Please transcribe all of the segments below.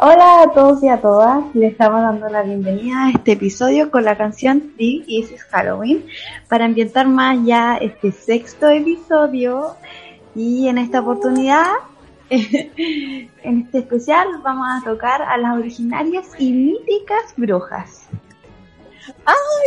Hola a todos y a todas, le estamos dando la bienvenida a este episodio con la canción This Is Halloween para ambientar más ya este sexto episodio y en esta oportunidad, en este especial, vamos a tocar a las originarias y míticas brujas.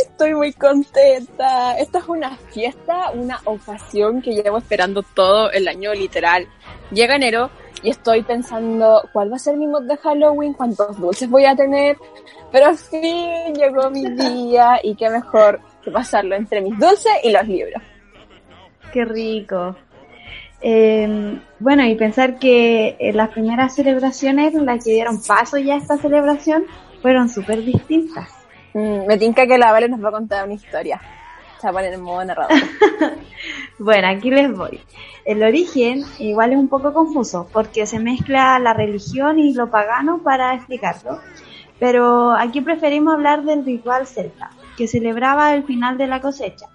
Estoy muy contenta. Esta es una fiesta, una ocasión que llevo esperando todo el año literal. Llega enero y estoy pensando cuál va a ser mi mod de Halloween, cuántos dulces voy a tener. Pero al fin llegó mi día y qué mejor que pasarlo entre mis dulces y los libros. Qué rico. Eh, bueno, y pensar que eh, las primeras celebraciones, las que dieron paso ya a esta celebración, fueron súper distintas. Mm, me tinca que la Vale nos va a contar una historia. Modo narrador. Bueno, aquí les voy. El origen igual es un poco confuso porque se mezcla la religión y lo pagano para explicarlo. Pero aquí preferimos hablar del ritual celta, que celebraba el final de la cosecha.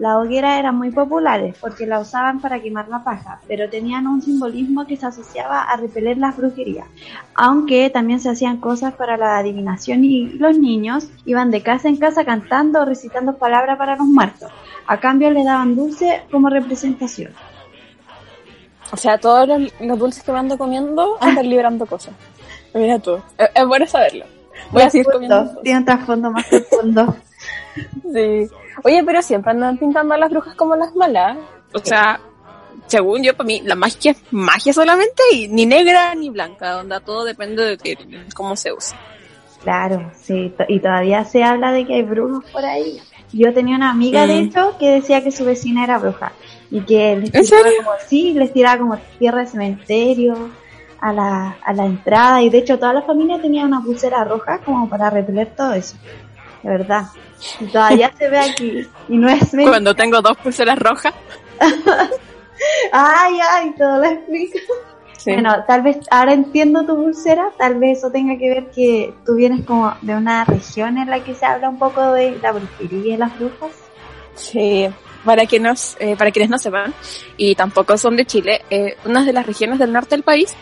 Las hogueras eran muy populares porque la usaban para quemar la paja, pero tenían un simbolismo que se asociaba a repeler las brujerías, aunque también se hacían cosas para la adivinación y los niños iban de casa en casa cantando o recitando palabras para los muertos. A cambio le daban dulce como representación. O sea, todos los, los dulces que me ando comiendo andan liberando cosas. Mira tú. Es, es bueno saberlo. Voy a seguir comiendo. Tiene un trasfondo más profundo. Sí. Oye, pero siempre andan pintando a las brujas como las malas. O sea, según yo, para mí, la magia es magia solamente y ni negra ni blanca, donde todo depende de que- cómo se usa. Claro, sí, y todavía se habla de que hay brujos por ahí. Yo tenía una amiga, de Mm. hecho, que decía que su vecina era bruja y que les ¿En tiraba como, sí, les tiraba como tierra de cementerio a la, a la entrada y de hecho toda la familia tenía una pulsera roja como para repeler todo eso. De verdad. Todavía se ve aquí y no es mentira. Cuando tengo dos pulseras rojas. Ay, ay, todo lo explico. Sí. Bueno, tal vez ahora entiendo tu pulsera, tal vez eso tenga que ver que tú vienes como de una región en la que se habla un poco de la brujería y las brujas. Sí, para, que nos, eh, para quienes no sepan, y tampoco son de Chile, eh, una de las regiones del norte del país,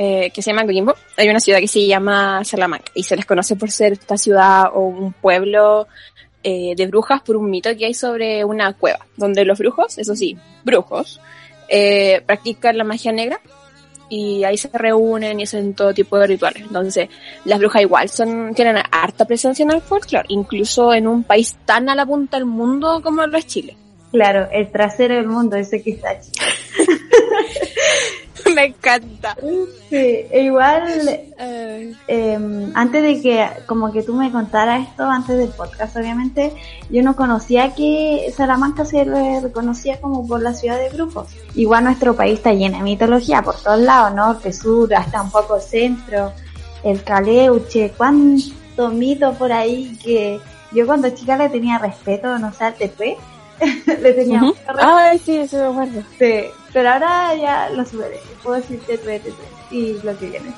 eh, que se llama Coquimbo, hay una ciudad que se llama Salamanca, y se les conoce por ser esta ciudad o un pueblo eh, de brujas por un mito que hay sobre una cueva, donde los brujos, eso sí, brujos, eh, practican la magia negra y ahí se reúnen y hacen todo tipo de rituales. Entonces, las brujas igual son, tienen harta presencia en el folclore, incluso en un país tan a la punta del mundo como lo es Chile. Claro, el trasero del mundo, ese que está chido. Me encanta. Sí, e igual, eh, antes de que, como que tú me contaras esto, antes del podcast, obviamente, yo no conocía que Salamanca se le reconocía como por la ciudad de brujos. Igual nuestro país está lleno de mitología por todos lados, norte, sur, hasta un poco centro, el caleuche, cuánto mito por ahí que yo cuando chica le tenía respeto, no sé, al TP, le tenía respeto. Ay, sí, eso me acuerdo. Sí, pero ahora ya lo superé. Puedo decir TP, TP y lo que viene.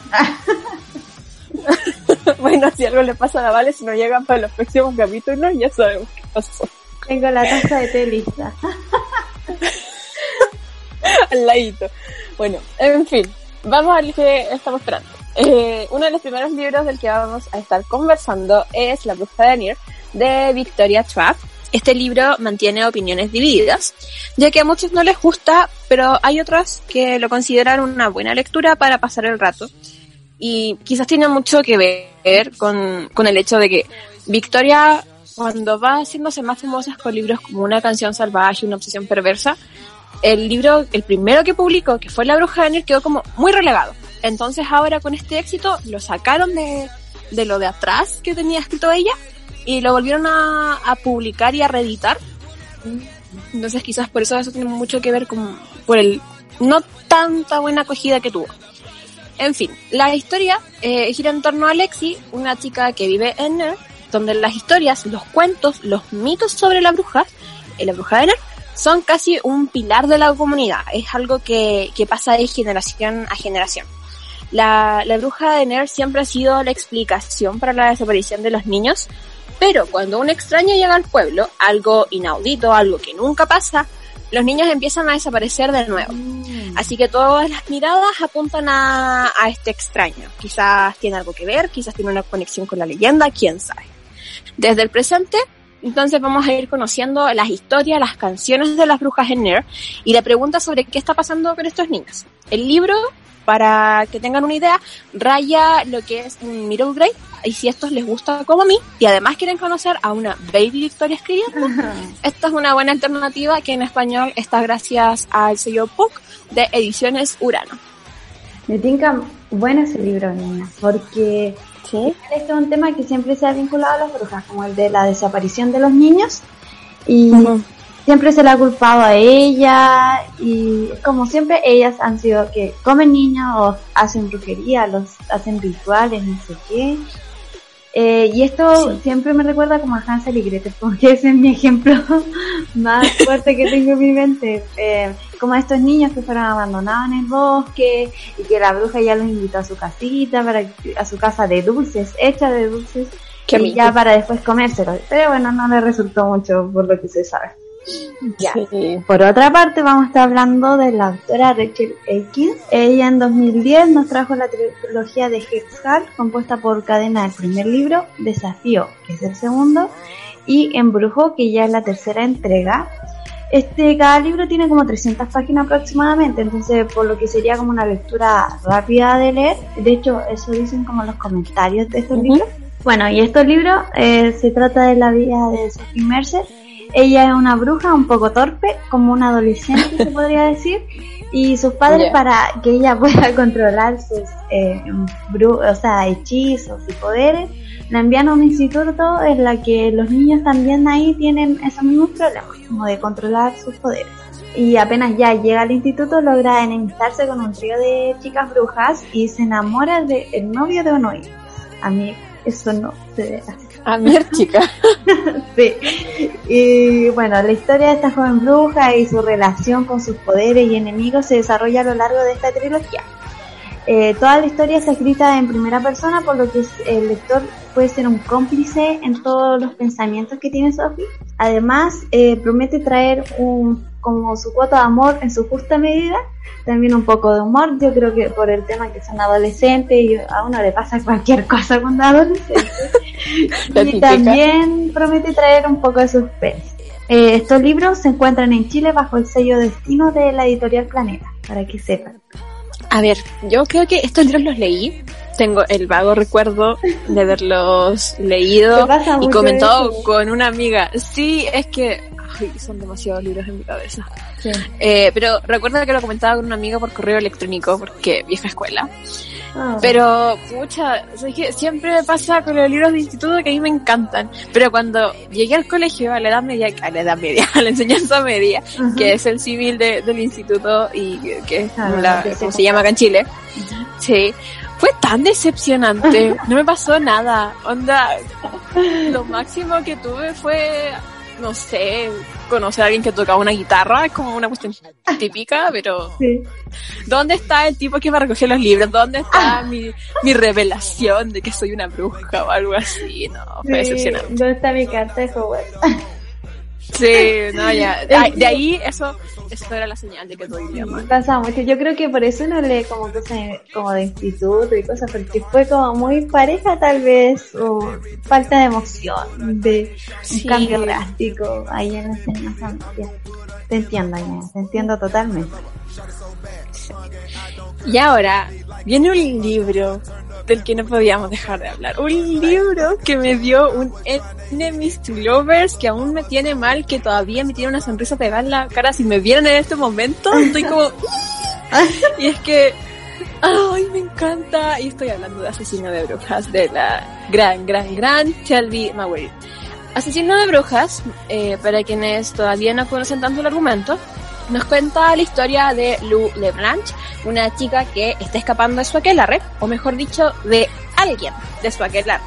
bueno, si algo le pasa a la Vale, si no llegan para los próximos capítulos, ya sabemos qué pasó. Tengo la taza de té lista. Al ladito. Bueno, en fin, vamos al que estamos esperando. Eh, uno de los primeros libros del que vamos a estar conversando es La bruja de Anir, de Victoria Trapp. Este libro mantiene opiniones divididas, ya que a muchos no les gusta, pero hay otros que lo consideran una buena lectura para pasar el rato. Y quizás tiene mucho que ver con, con el hecho de que Victoria, cuando va haciéndose más famosas con libros como Una canción salvaje, Una obsesión perversa, el libro, el primero que publicó, que fue La Bruja de Anir, quedó como muy relegado. Entonces ahora con este éxito lo sacaron de, de lo de atrás que tenía escrito ella y lo volvieron a, a publicar y a reeditar. Entonces quizás por eso eso tiene mucho que ver con, por el no tanta buena acogida que tuvo. En fin, la historia eh, gira en torno a Lexi, una chica que vive en Ner, donde las historias, los cuentos, los mitos sobre la bruja, eh, la bruja de Ner, son casi un pilar de la comunidad. Es algo que, que pasa de generación a generación. La, la bruja de Ner siempre ha sido la explicación para la desaparición de los niños, pero cuando un extraño llega al pueblo, algo inaudito, algo que nunca pasa, los niños empiezan a desaparecer de nuevo. Así que todas las miradas apuntan a, a este extraño. Quizás tiene algo que ver, quizás tiene una conexión con la leyenda, quién sabe. Desde el presente, entonces vamos a ir conociendo las historias, las canciones de las brujas en Nair y la pregunta sobre qué está pasando con estos niños. El libro, para que tengan una idea, raya lo que es un middle grade y si estos les gusta como a mí y además quieren conocer a una Baby Victoria escribiendo, esta es una buena alternativa que en español está gracias al sello PUC de Ediciones Urano. Me tinca bueno ese libro, niña, porque ¿Sí? este es un tema que siempre se ha vinculado a las brujas, como el de la desaparición de los niños. Y. siempre se le ha culpado a ella y como siempre ellas han sido que comen niños o hacen brujería, los hacen rituales, no sé qué. Eh, y esto siempre me recuerda como a Hansel y Gretel, porque ese es mi ejemplo más fuerte que tengo en mi mente. Eh, como estos niños que fueron abandonados en el bosque y que la bruja ya los invitó a su casita, para, a su casa de dulces, hecha de dulces, rico. ya para después comérselos. Pero bueno, no le resultó mucho por lo que se sabe. Ya. Sí. Por otra parte, vamos a estar hablando de la autora Rachel Aikins. Ella en 2010 nos trajo la trilogía de Hexhal, compuesta por Cadena del primer libro, Desafío, que es el segundo, y Embrujo, que ya es la tercera entrega. Este, cada libro tiene como 300 páginas aproximadamente, entonces por lo que sería como una lectura rápida de leer. De hecho, eso dicen como los comentarios de estos Ujú. libros. Bueno, y estos libros eh, se trata de la vida de Sophie Mercer. Ella es una bruja un poco torpe, como una adolescente se podría decir, y sus padres para que ella pueda controlar sus eh, bru- o sea, hechizos y poderes, la envían a un instituto en la que los niños también ahí tienen esos mismos problemas, como de controlar sus poderes. Y apenas ya llega al instituto logra enemistarse con un trío de chicas brujas y se enamora del novio de uno de ellos. A mí eso no se ve así. A ver, chica. Sí. Y bueno, la historia de esta joven bruja y su relación con sus poderes y enemigos se desarrolla a lo largo de esta trilogía. Eh, toda la historia está escrita en primera persona, por lo que el lector puede ser un cómplice en todos los pensamientos que tiene Sophie. Además, eh, promete traer un, como su cuota de amor en su justa medida, también un poco de humor. Yo creo que por el tema que son adolescentes y a uno le pasa cualquier cosa cuando es adolescente. Y también promete traer un poco de suspense. Eh, estos libros se encuentran en Chile bajo el sello Destino de la editorial Planeta, para que sepan. A ver, yo creo que estos libros los leí. Tengo el vago recuerdo de haberlos leído y comentado con una amiga. Sí, es que ay, son demasiados libros en mi cabeza. Sí. Eh, pero recuerdo que lo comentaba con una amiga por correo electrónico, porque vieja escuela. Ah. Pero, sea, es que siempre me pasa con los libros de instituto que a mí me encantan. Pero cuando llegué al colegio, a la edad media, a la edad media, a la enseñanza media, Ajá. que es el civil de- del instituto y que, es Ah, la- que como se se llama acá en Chile. Sí. Fue tan decepcionante. No me pasó nada. Onda, lo máximo que tuve fue, no sé, conocer a alguien que tocaba una guitarra. Es como una cuestión típica, pero Sí. ¿Dónde está el tipo que me recogió los libros? ¿Dónde está mi, mi revelación de que soy una bruja o algo así? No, fue Sí, decepcionante. ¿Dónde está mi carta de Hogwarts? Sí, no, ya. De, ahí, eso, eso era la señal de que tu idioma. Pasa mucho. Yo creo que por eso no lee como cosas como de instituto y cosas, porque fue como muy pareja tal vez, o falta de emoción, de Sí. un cambio drástico ahí en la enseñanza media. Te entiendo, Inés, te entiendo totalmente. Y ahora, viene un libro del que no podíamos dejar de hablar. Un libro que me dio un Enemies to Lovers que aún me tiene mal, que todavía me tiene una sonrisa pegada en la cara. Si me vieran en este momento, estoy como... y es que... ¡Ay, me encanta! Y estoy hablando de Asesino de Brujas, de la gran, gran, gran Shelby Maguire. Asesino de Brujas, eh, para quienes todavía no conocen tanto el argumento, nos cuenta la historia de Lou LeBlanc, una chica que está escapando de su aquelarre, o mejor dicho, de alguien de su aquelarre.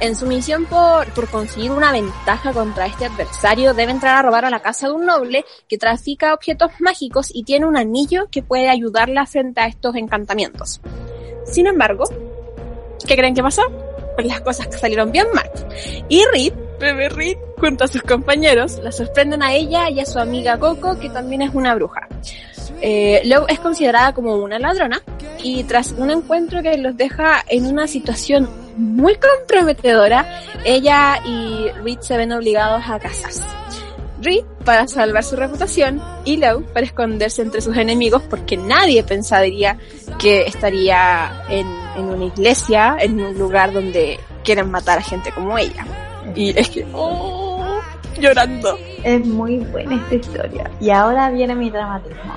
En su misión por, por conseguir una ventaja contra este adversario, debe entrar a robar a la casa de un noble que trafica objetos mágicos y tiene un anillo que puede ayudarla frente a estos encantamientos. Sin embargo, ¿qué creen que pasó? Pues las cosas salieron bien mal. Y Reed, bebé Reed, junto a sus compañeros, la sorprenden a ella y a su amiga Coco, que también es una bruja. Eh, Lou es considerada como una ladrona y tras un encuentro que los deja en una situación muy comprometedora, ella y Reed se ven obligados a casarse. Reed para salvar su reputación y Lou para esconderse entre sus enemigos porque nadie pensaría que estaría en una iglesia, en un lugar donde quieren matar a gente como ella. Y es que, oh, llorando. Es muy buena esta historia. Y ahora viene mi dramatismo.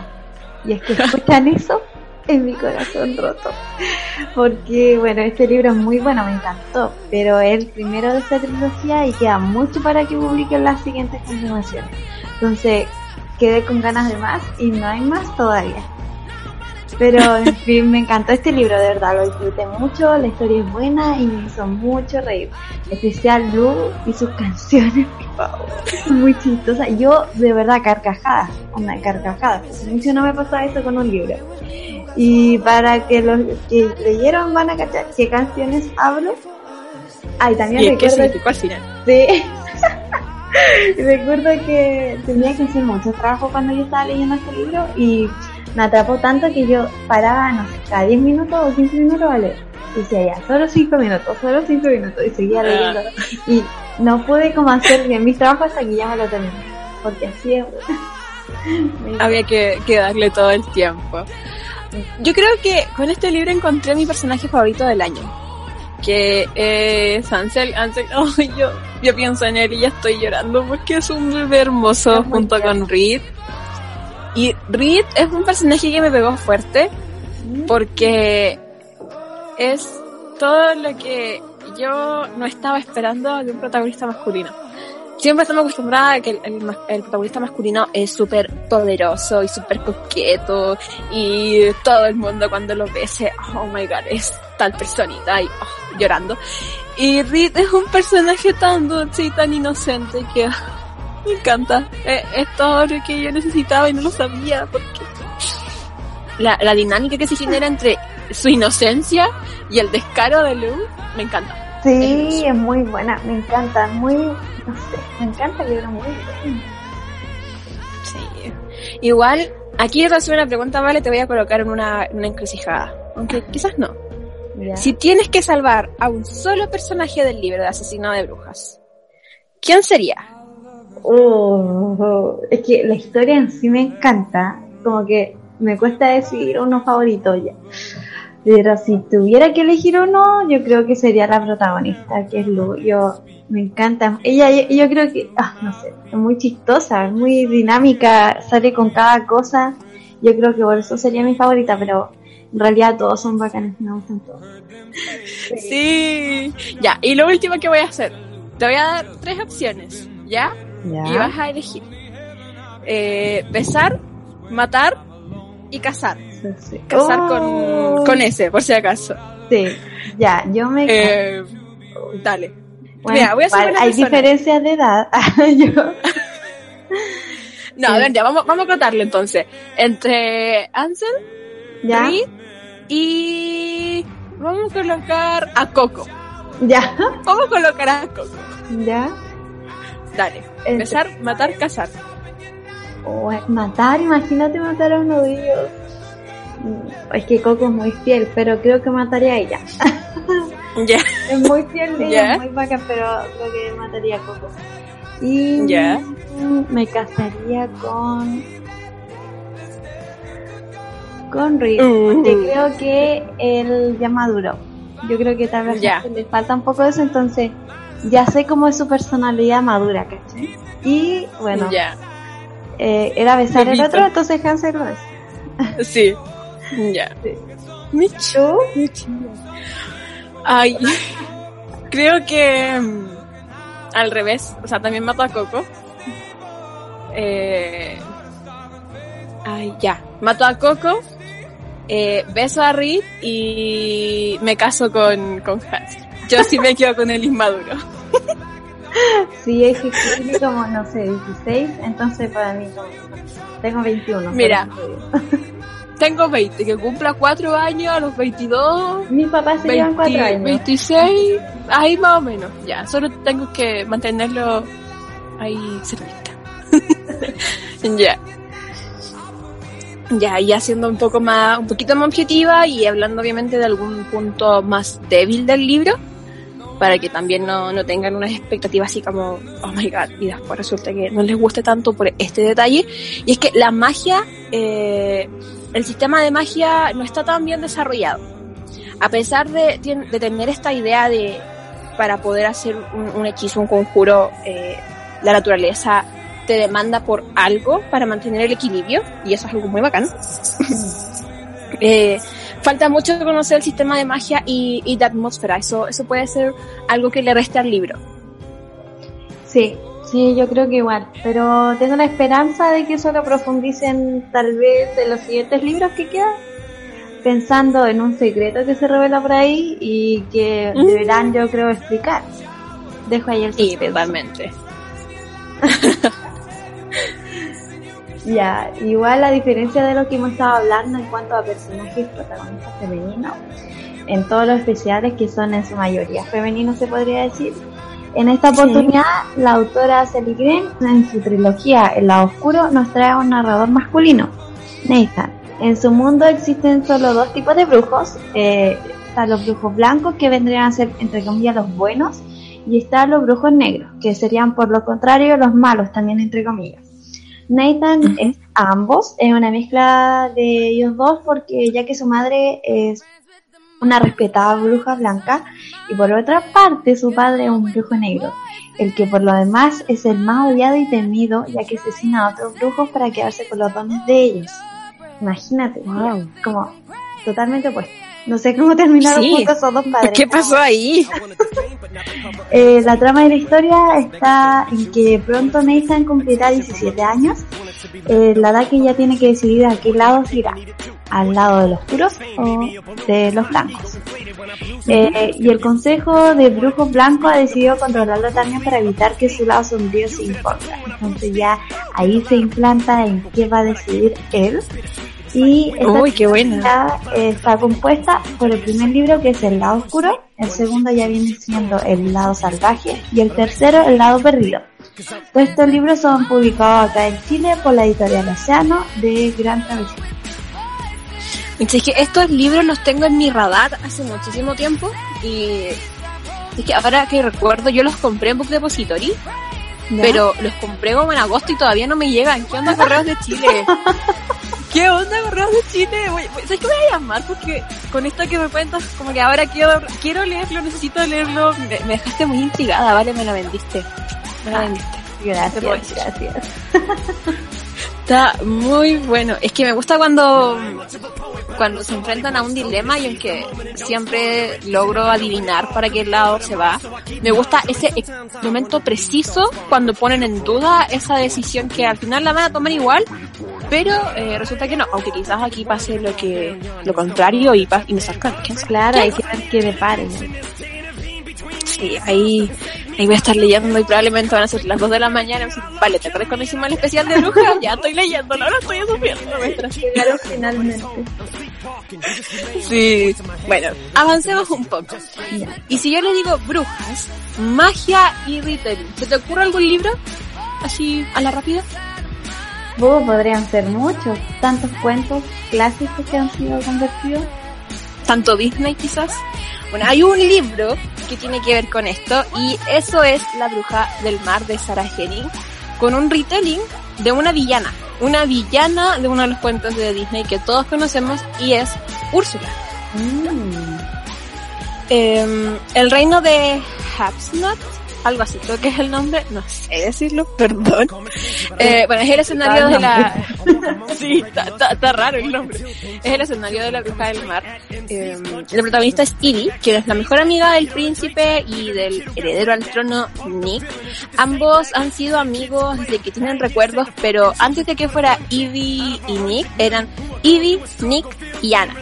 Y es que escuchan eso en mi corazón roto. Porque, bueno, este libro es muy bueno, me encantó. Pero es el primero de esta trilogía y queda mucho para que publiquen las siguientes continuaciones. Entonces, quedé con ganas de más y no hay más todavía. Pero, en fin, me encantó este libro, de verdad, lo disfruté mucho, la historia es buena y me hizo mucho reír. Especial Lu y sus canciones, por favor, son muy chistosas. Yo, de verdad, carcajadas, una carcajada. No me pasaba eso con un libro. Y para que los que leyeron van a cachar qué canciones hablo. Ay, también ¿Y qué recuerdo al final? Sí. Recuerdo que tenía que hacer mucho trabajo cuando yo estaba leyendo este libro y me atrapó tanto que yo paraba, no sé, cada 10 minutos o 15 minutos a leer. Y decía ya, solo 5 minutos, solo 5 minutos y seguía leyendo. Y no pude como hacer bien mis trabajos hasta que ya me lo terminé. Porque así es. Había que, que darle todo el tiempo. Yo creo que con este libro encontré mi personaje favorito del año. Que es Ansel. Ansel, ay, yo, yo pienso en él y ya estoy llorando porque es un bebé hermoso Es junto con Reed. Y Reed es un personaje que me pegó fuerte porque es todo lo que yo no estaba esperando de un protagonista masculino. Siempre estamos acostumbrados a que el, el el protagonista masculino es súper poderoso y súper coqueto y todo el mundo cuando lo ve se, oh my god, es tal personita y oh, llorando. Y Reed es un personaje tan dulce y tan inocente que me encanta. Eh, Es, todo lo que yo necesitaba y no lo sabía porque la, la dinámica que se genera entre su inocencia y el descaro de Lou me encanta. Sí, es muy buena, me encanta, muy, no sé, me encanta el libro muy bien. Sí. Igual, aquí te hacer una pregunta, vale, te voy a colocar en una, en una encrucijada. Aunque quizás no. Si tienes que salvar a un solo personaje del libro de Asesino de Brujas, ¿quién sería? Oh, es que la historia en sí me encanta, como que me cuesta decidir uno favorito ya. Pero si tuviera que elegir uno, yo creo que sería la protagonista, que es Lu. Yo me encanta. Ella, yo, creo que, ah, no sé, es muy chistosa, es muy dinámica, sale con cada cosa. Yo creo que por eso sería mi favorita, pero en realidad todos son bacanes, me gustan todos. Sí. Ya, y lo último que voy a hacer, te voy a dar tres opciones, ¿ya? Y vas a elegir. Eh, besar, matar y casar. Sí. Casar Oh, con, con ese, por si acaso. Sí, ya, yo me Eh, dale. Bueno, Mira, voy a hay persona. diferencias de edad. Yo- No, a ver, ya, vamos, vamos a contarlo entonces. Entre Ansel, ya, Reed y vamos a colocar a Coco. ya, Vamos a colocar a Coco. ya. Dale. Besar, matar, casar. O es matar, imagínate matar a uno de ellos. Mm, Es que Coco es muy fiel, pero creo que mataría a ella. Es muy fiel ella, es muy bacán, pero creo que mataría a Coco. Y mm, me casaría con. con. Uh. porque creo que él ya maduró. Yo creo que tal vez le falta un poco de eso, entonces ya sé cómo es su personalidad madura, ¿cachai? Y bueno, Ya. eh, era besar el Bebito. otro, entonces Hansel lo es. Sí. Ya. Sí. Micho. Ay. Creo que mm, al revés. O sea, también mato a Coco. Eh, ay, ya. Mato a Coco eh, beso a Reed y me caso con, con Hans. Yo sí me quedo con el inmaduro. Sí, es que tiene como, no sé, 16, entonces para mí como- tengo 21. Mira. Tengo 20, que cumpla 4 años a los 22, Mis papás se llevan 4 20, años. 26, ahí más o menos. Ya, solo tengo que mantenerlo ahí cerquita. ya. Ya, y haciendo un poco más, un poquito más objetiva y hablando obviamente de algún punto más débil del libro, para que también no, no tengan unas expectativas así como, oh my god, y después resulta que no les guste tanto por este detalle. Y es que la magia, eh, el sistema de magia no está tan bien desarrollado. A pesar de, de tener esta idea de, para poder hacer un, un hechizo, un conjuro, eh, la naturaleza te demanda por algo para mantener el equilibrio, y eso es algo muy bacán. Eh, falta mucho conocer el sistema de magia y, y de atmósfera, eso, eso puede ser algo que le reste al libro. Sí, sí, yo creo que igual. Pero tengo la esperanza de que eso lo profundicen tal vez en los siguientes libros que quedan. Pensando en un secreto que se revela por ahí y que Mm. deberán, yo creo, explicar. Dejo ahí el Sí, totalmente. Ya, igual a diferencia de lo que hemos estado hablando en cuanto a personajes protagonistas femeninos, en todos los especiales que son en su mayoría femeninos se podría decir, en esta oportunidad la autora Sally Green en su trilogía El lado oscuro nos trae a un narrador masculino, Nathan. En su mundo existen solo dos tipos de brujos, eh, están los brujos blancos que vendrían a ser entre comillas los buenos y están los brujos negros que serían por lo contrario los malos también entre comillas. Nathan es ambos, es una mezcla de ellos dos porque ya que su madre es una respetada bruja blanca y por otra parte su padre es un brujo negro, el que por lo demás es el más odiado y temido ya que asesina a otros brujos para quedarse con los dones de ellos. Imagínate, Wow. como totalmente opuesto. No sé cómo terminaron Sí. juntos dos padres. ¿Qué pasó ahí? Eh, la trama de la historia está en que pronto Nathan cumplirá 17 años, eh, la edad que ya tiene que decidir a qué lado se irá, al lado de los puros o de los blancos. Eh, y el Consejo de Brujos Blancos ha decidido controlarlo también para evitar que su lado sombrío se imponga. Entonces ya ahí se implanta en qué va a decidir él. Y esta Uy, qué buena. eh, está compuesta por el primer libro que es el lado oscuro, el segundo ya viene siendo el lado salvaje y el tercero el lado perdido. Todos estos libros son publicados acá en Chile por la editorial Océano de Gran Travesía. Es que estos libros los tengo en mi radar hace muchísimo tiempo y es que ahora que recuerdo yo los compré en Book Depository, ¿Ya? pero los compré como en agosto y todavía no me llegan. ¿Qué onda Correos de Chile? ¿Qué onda Correos de Chile? Voy- voy- ¿Sabes qué voy a llamar? Porque con esto que me cuentas, como que ahora quiero, quiero leerlo, necesito leerlo. Me, me dejaste muy intrigada, vale, me la vendiste. Me la Ah. vendiste. Gracias, gracias. Está muy bueno. Es que me gusta cuando, cuando se enfrentan a un dilema y aunque siempre logro adivinar para qué lado se va, me gusta ese momento preciso cuando ponen en duda esa decisión que al final la van a tomar igual, pero eh, resulta que no, aunque quizás aquí pase lo que lo contrario y, pa- y me sacan. Claro, hay que ver que depare. Sí, ahí, ahí voy a estar leyendo y probablemente van a ser las 2 de la mañana. y voy a decir, Vale, ¿te acuerdas cuando hicimos el especial de brujas? Ya estoy leyendo, ahora estoy sufriendo. Llegaron finalmente. Sí. Bueno, avancemos un poco. Y si yo le digo brujas, magia y retelling, ¿se te ocurre algún libro? Así, a la rápida. Podrían ser muchos, tantos cuentos clásicos que han sido convertidos. Tanto Disney quizás. Bueno, hay un libro que tiene que ver con esto y eso es La bruja del mar de Sarah Henning con un retelling de una villana. Una villana de uno de los cuentos de Disney que todos conocemos y es Úrsula. Mm. Eh, el reino de Hapsnut algo así, creo que es el nombre, no sé decirlo, perdón. Eh, bueno, es el escenario de la... sí, está, raro el nombre. Es el escenario de la bruja del mar. Eh, el protagonista es Evie, quien es la mejor amiga del príncipe y del heredero al trono, Nick. Ambos han sido amigos desde que tienen recuerdos, pero antes de que fuera Evie y Nick, eran Evie, Nick y Anna.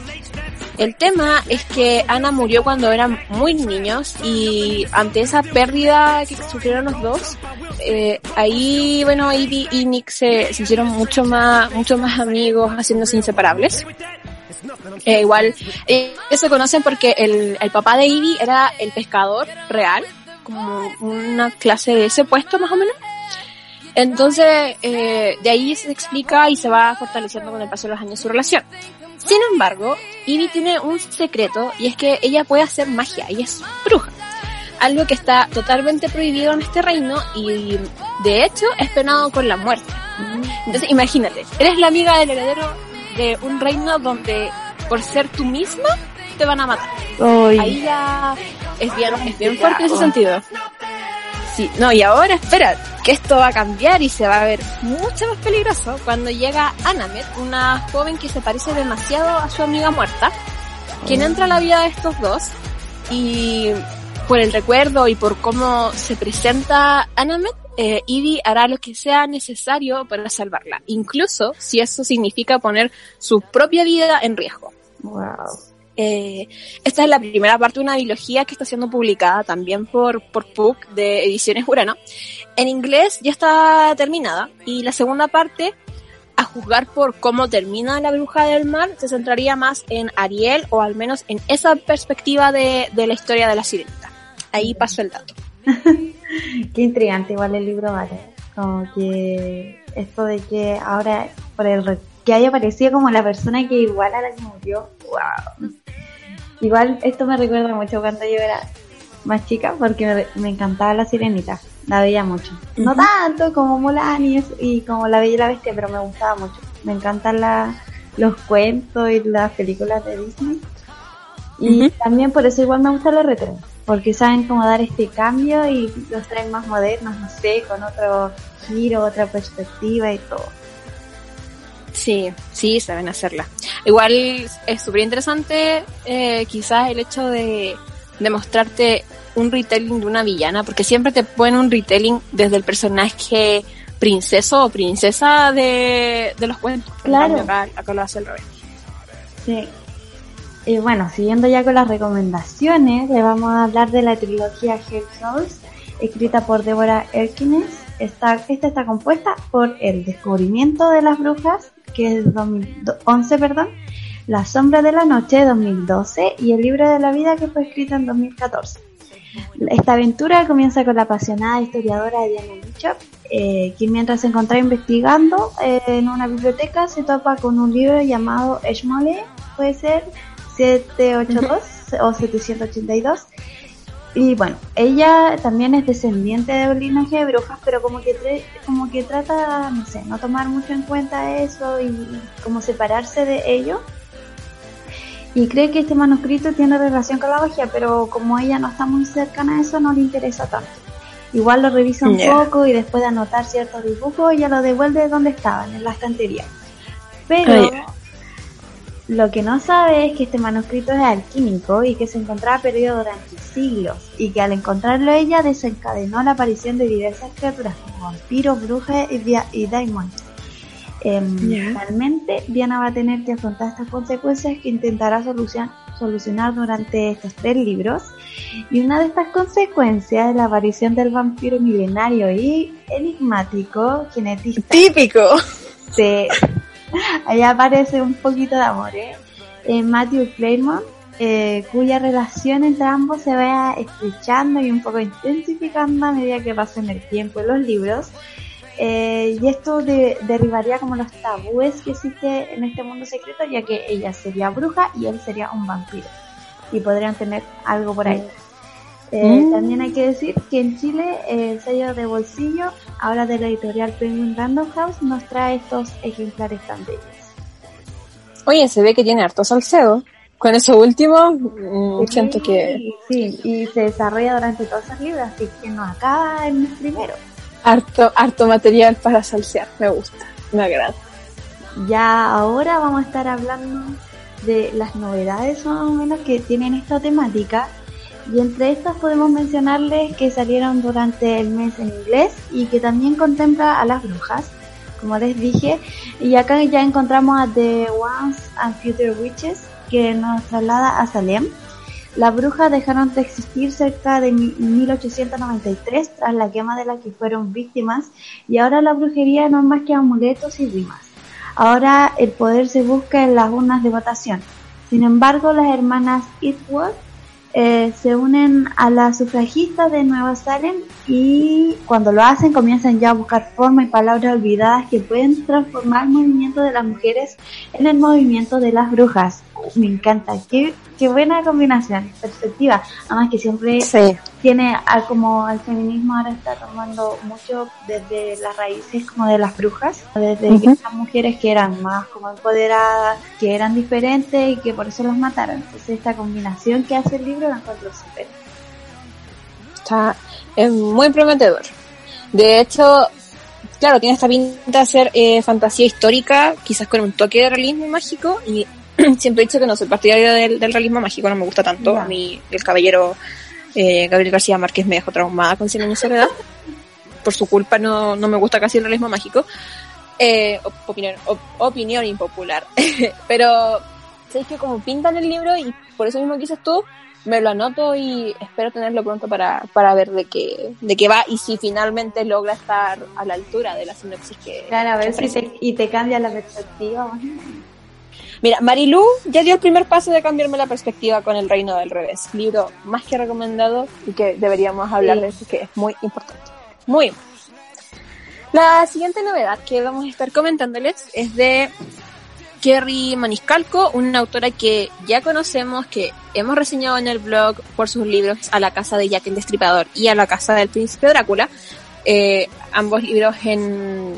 El tema es que Ana murió cuando eran muy niños y ante esa pérdida que sufrieron los dos, eh, ahí, bueno, Ivy y Nick se, se hicieron mucho más, mucho más amigos, haciéndose inseparables. Eh, igual, eh, ellos se conocen porque el, el papá de Ivy era el pescador real, como una clase de ese puesto más o menos. Entonces, eh, de ahí se explica y se va fortaleciendo con el paso de los años su relación. Sin embargo, Ivy tiene un secreto y es que ella puede hacer magia, ella es bruja. Algo que está totalmente prohibido en este reino y de hecho es penado con la muerte. Entonces imagínate, eres la amiga del heredero de un reino donde por ser tú misma te van a matar. Ahí ya es bien, es bien fuerte en ese sentido. Sí, no, y ahora espera, que esto va a cambiar y se va a ver mucho más peligroso cuando llega Anamet, una joven que se parece demasiado a su amiga muerta, quien entra a la vida de estos dos y por el recuerdo y por cómo se presenta Anamet, eh, hará lo que sea necesario para salvarla, incluso si eso significa poner su propia vida en riesgo. wow. Eh, esta es la primera parte de una biología que está siendo publicada también por, por PUC de Ediciones Urano. En inglés ya está terminada y la segunda parte, a juzgar por cómo termina la bruja del mar, se centraría más en Ariel o al menos en esa perspectiva de, de la historia de la sirenita. Ahí paso el dato. Qué intrigante igual el libro, vale. Como que esto de que ahora, por el que haya aparecido como la persona que igual a la que murió, wow. Igual esto me recuerda mucho cuando yo era más chica, porque me, me encantaba la sirenita, la veía mucho. No tanto como Mulan y, eso- y como la Bella y la Bestia, pero me gustaba mucho. Me encantan la, los cuentos y las películas de Disney. Y también por eso igual me gusta los retro, porque saben cómo dar este cambio y los traen más modernos, no sé, con otro giro, otra perspectiva y todo. Sí, sí, saben hacerla. Igual es súper interesante eh, quizás el hecho de, de mostrarte un retelling de una villana, porque siempre te ponen un retelling desde el personaje princeso o princesa de, de los cuentos. En Claro. Acá, acá lo hace al revés. Sí. Y bueno, siguiendo ya con las recomendaciones, le vamos a hablar de la trilogía Hell Souls, escrita por Deborah Erkines. Esta, esta está compuesta por El descubrimiento de las brujas, que es 2011, perdón, La sombra de la noche, 2012, y El libro de la vida, que fue escrito en 2014. Esta aventura comienza con la apasionada historiadora Diana Bishop, eh, quien mientras se encontraba investigando eh, en una biblioteca se topa con un libro llamado Eshmole, puede ser 782 o 782. Y bueno, ella también es descendiente de un linaje de brujas, pero como que, como que trata, no sé, no tomar mucho en cuenta eso y, como separarse de ello. Y cree que este manuscrito tiene relación con la magia, pero como ella no está muy cercana a eso, no le interesa tanto. Igual lo revisa un poco y después de anotar ciertos dibujos, ella lo devuelve donde estaban, en la estantería. Pero. Lo que no sabe es que este manuscrito es alquímico y que se encontraba perdido durante siglos y que al encontrarlo ella desencadenó la aparición de diversas criaturas como vampiros, brujas y, y daimons. Em. Finalmente, Diana va a tener que afrontar estas consecuencias que intentará solucion- solucionar durante estos tres libros. Y una de estas consecuencias es la aparición del vampiro milenario y enigmático genetista Típico. Sí. Ahí aparece un poquito de amor, ¿eh? Eh, Matthew Claremont, eh, cuya relación entre ambos se vaya estrechando y un poco intensificando a medida que pasen el tiempo en los libros. Eh, y esto de- derribaría como los tabúes que existe en este mundo secreto, ya que ella sería bruja y él sería un vampiro. Y podrían tener algo por ahí. Eh, Mm. También hay que decir que en Chile el sello de bolsillo, ahora de la editorial Penguin Random House, nos trae estos ejemplares tan bellos. Oye, se ve que tiene harto salcedo. con eso último, mm, siento que Sí, y se desarrolla durante todos esos libros, así que no acaba en el primero. harto, harto material para salsear, me gusta, me agrada. Ya ahora vamos a estar hablando de las novedades más o menos que tienen esta temática. Y entre estas podemos mencionarles que salieron durante el mes en inglés y que también contempla a las brujas, como les dije. Y acá ya encontramos a The Once and Future Witches, que nos traslada a Salem. Las brujas dejaron de existir cerca de mi- 1893 tras la quema de las que fueron víctimas y ahora la brujería no es más que amuletos y rimas. Ahora el poder se busca en las urnas de votación. Sin embargo, las hermanas Eastwood eh, se unen a las sufragistas de Nueva Salem y cuando lo hacen comienzan ya a buscar forma y palabras olvidadas que pueden transformar el movimiento de las mujeres en el movimiento de las brujas. Me encanta, qué, qué buena combinación, perspectiva. Además que siempre Sí, tiene a como el feminismo ahora está tomando mucho desde las raíces como de las brujas, desde que Ujú. esas mujeres que eran más como empoderadas, que eran diferentes y que por eso las mataron. Entonces esta combinación que hace el libro la encuentro súper. está es muy prometedor. De hecho, claro, tiene esta pinta de ser eh, fantasía histórica, quizás con un toque de realismo mágico, y siempre he dicho que no soy partidario del, del realismo mágico, no me gusta tanto. A mí, el caballero eh, Gabriel García Márquez me dejó traumada con Cien años de soledad. Por su culpa no, no me gusta casi el realismo mágico. Eh, op- opinión, op- opinión impopular. Pero, ¿sabes que como pintan el libro y por eso mismo que dices tú, me lo anoto y espero tenerlo pronto para, para ver de qué, de qué va y si finalmente logra estar a la altura de la sinopsis que... Claro, a ver si te, y te cambia la perspectiva. Mira, Marilu ya dio el primer paso de cambiarme la perspectiva con El Reino del Revés. Libro más que recomendado y que deberíamos hablar Sí. de eso, que es muy importante. Muy importante. La siguiente novedad que vamos a estar comentándoles es de Kerry Maniscalco, una autora que ya conocemos, que hemos reseñado en el blog por sus libros A la casa de Jack el Destripador y A la casa del príncipe Drácula. Eh, ambos libros en,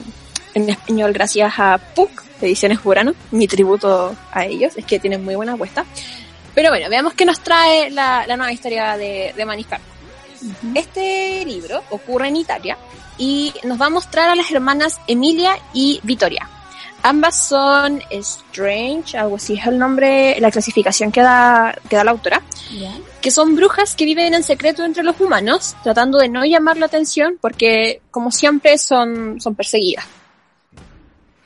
en español gracias a Puck, Ediciones Burano, mi tributo a ellos, es que tienen muy buena apuesta. Pero bueno, veamos qué nos trae la, la nueva historia de, de Maniscalco. Este libro ocurre en Italia y nos va a mostrar a las hermanas Emilia y Vittoria. Ambas son Strange, algo así es el nombre, la clasificación que da, que da la autora, que son brujas que viven en secreto entre los humanos, tratando de no llamar la atención porque, como siempre, son, son perseguidas.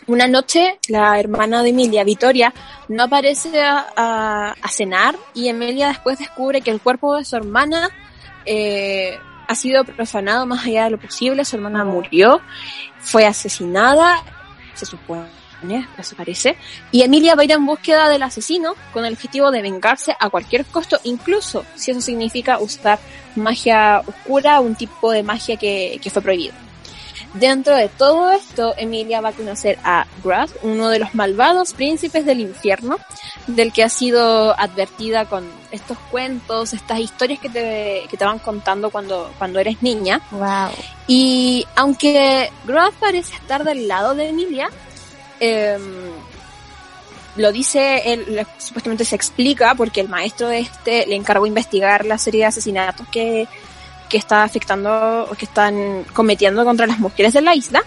Una noche, la hermana de Emilia, Vittoria, no aparece a, a- a cenar y Emilia después descubre que el cuerpo de su hermana eh, ha sido profanado más allá de lo posible. Su hermana murió, fue asesinada, se supone, eso parece. Y Emilia va a ir en búsqueda del asesino con el objetivo de vengarse a cualquier costo, incluso si eso significa usar magia oscura, un tipo de magia que, que fue prohibido. Dentro de todo esto, Emilia va a conocer a Grath, uno de los malvados príncipes del infierno, del que ha sido advertida con estos cuentos, estas historias que te, que te van contando cuando, cuando eres niña. Wow. Y aunque Grath parece estar del lado de Emilia, em, lo dice, él supuestamente se explica porque el maestro de este le encargó investigar la serie de asesinatos que, que está afectando o que están cometiendo contra las mujeres de la isla.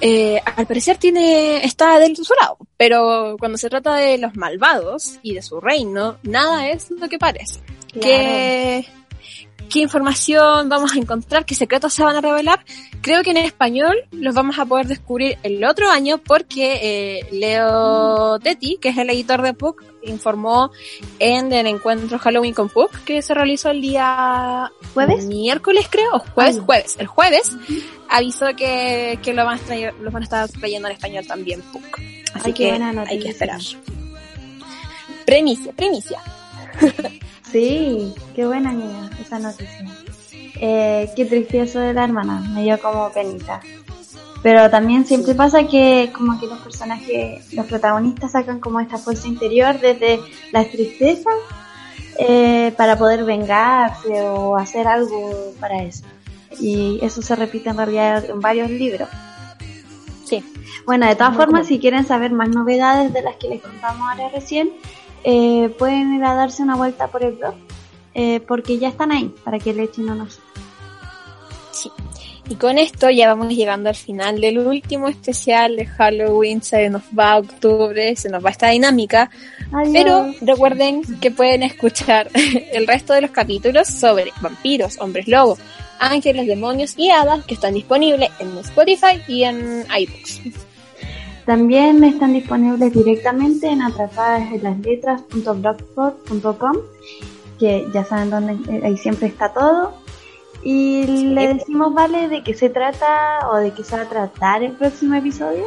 Eh, al parecer tiene, está del su lado, pero cuando se trata de los malvados y de su reino, nada es lo que parece. ¿Qué, qué información vamos a encontrar? ¿Qué secretos se van a revelar? Creo que en español los vamos a poder descubrir el otro año porque eh, Leo Tetti, que es el editor de Puck, informó en el encuentro Halloween con Puck que se realizó el día ¿Jueves? miércoles creo, o jueves, Ah, ya. jueves. El jueves avisó que, que lo van a traer, los van a estar trayendo en español también Puck. Así Ay, que hay que esperar. Primicia, primicia. Sí, qué buena niña esa noticia. Eh, qué triste eso de la hermana, me dio como penita. Pero también siempre pasa que como que los personajes, los protagonistas sacan como esta fuerza interior desde la tristeza eh, para poder vengarse o hacer algo para eso. Y eso se repite en realidad en varios libros. Sí. Bueno, de todas Muy formas, si quieren saber más novedades de las que les contamos ahora recién, eh, pueden ir a darse una vuelta por el blog, eh, porque ya están ahí, para que le echen una Sí. Y con esto ya vamos llegando al final del último especial de Halloween. Se nos va octubre, se nos va esta dinámica. Adiós. Pero recuerden que pueden escuchar el resto de los capítulos sobre vampiros, hombres lobo, ángeles, demonios y hadas que están disponibles en Spotify y en iBooks. También están disponibles directamente en atrapadas en las letras.blogspot.com, que ya saben dónde, eh, ahí siempre está todo. Y le decimos, ¿vale? ¿De qué se trata o de qué se va a tratar el próximo episodio?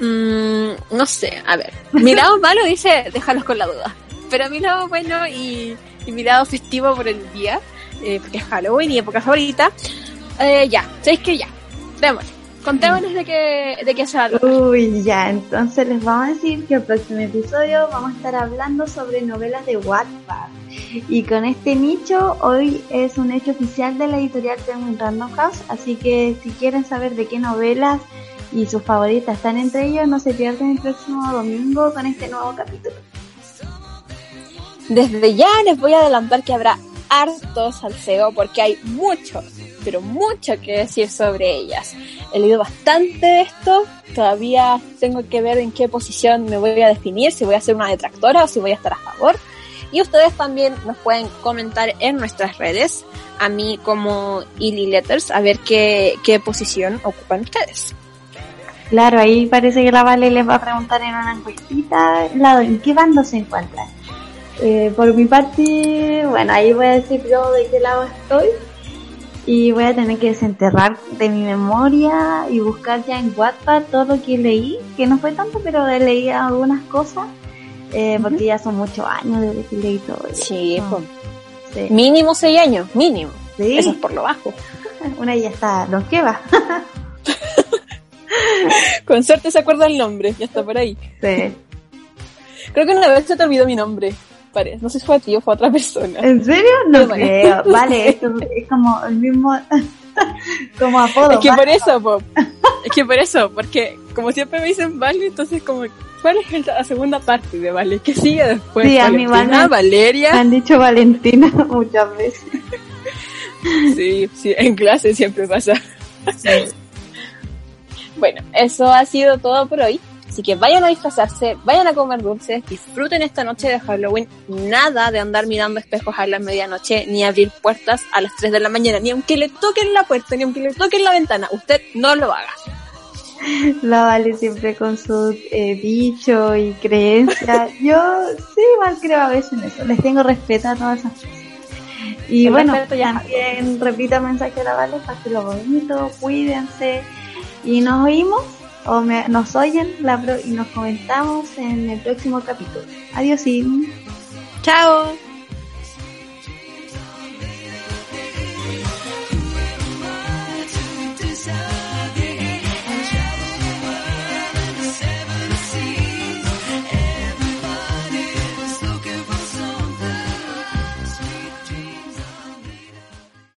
Mm, no sé, a ver. Mi lado malo dice, déjalos con la duda. Pero mi lado bueno y, y mi lado festivo por el día, eh, porque es Halloween y época favorita, eh, ya, ¿sabéis que ya? Démosle. Contémonos de qué, de qué se va. Uy, ya, entonces les vamos a decir que el próximo episodio vamos a estar hablando sobre novelas de Wattpad. Y con este nicho, hoy es un hecho oficial de la editorial Penguin Random House, así que si quieren saber de qué novelas y sus favoritas están entre ellos, no se pierdan el próximo domingo con este nuevo capítulo. Desde ya les voy a adelantar que habrá harto salseo porque hay mucho, pero mucho que decir sobre ellas. He leído bastante de esto, todavía tengo que ver en qué posición me voy a definir, si voy a ser una detractora o si voy a estar a favor. Y ustedes también nos pueden comentar en nuestras redes, a mí como Illy Letters, a ver qué, qué posición ocupan ustedes. Claro, ahí parece que la Vale les va a preguntar en una encuestita en qué bando se encuentran. Eh, por mi parte, bueno, ahí voy a decir yo de qué lado estoy. Y voy a tener que desenterrar de mi memoria y buscar ya en Wattpad todo lo que leí, que no fue tanto, pero leí algunas cosas, eh, porque ya son muchos años desde que leí todo eso. Sí, Sí. mínimo seis años, mínimo. Sí. Eso es por lo bajo. Una ya está longeva. Con suerte se acuerda el nombre, ya está por ahí. Sí. Creo que una vez se te olvidó mi nombre. Pare- No sé si fue a ti o fue a otra persona. ¿En serio? No creo. Vale, esto es como el mismo, como apodo. Es que vale. por eso, po. Es que por eso, porque como siempre me dicen Vale, entonces como, ¿cuál es el- la segunda parte de Vale? ¿Qué sigue después? Sí, a Valentina, me- Me Valeria. han dicho Valentina muchas veces. Sí, sí, en clase siempre pasa. Bueno, eso ha sido todo por hoy. Así que vayan a disfrazarse, vayan a comer dulces, disfruten esta noche de Halloween. Nada de andar mirando espejos a la medianoche, ni abrir puertas a las 3 de la mañana, ni aunque le toquen la puerta, ni aunque le toquen la ventana. Usted no lo haga. La Vale siempre con sus eh, dichos y creencias. Yo sí, igual creo a veces en eso. Les tengo respeto a todas esas cosas. Y El bueno, ya- también el mensaje de la Vale, lo bonito, cuídense. Y nos oímos, o nos oyen la y nos comentamos en el próximo capítulo. Adiós. Chao.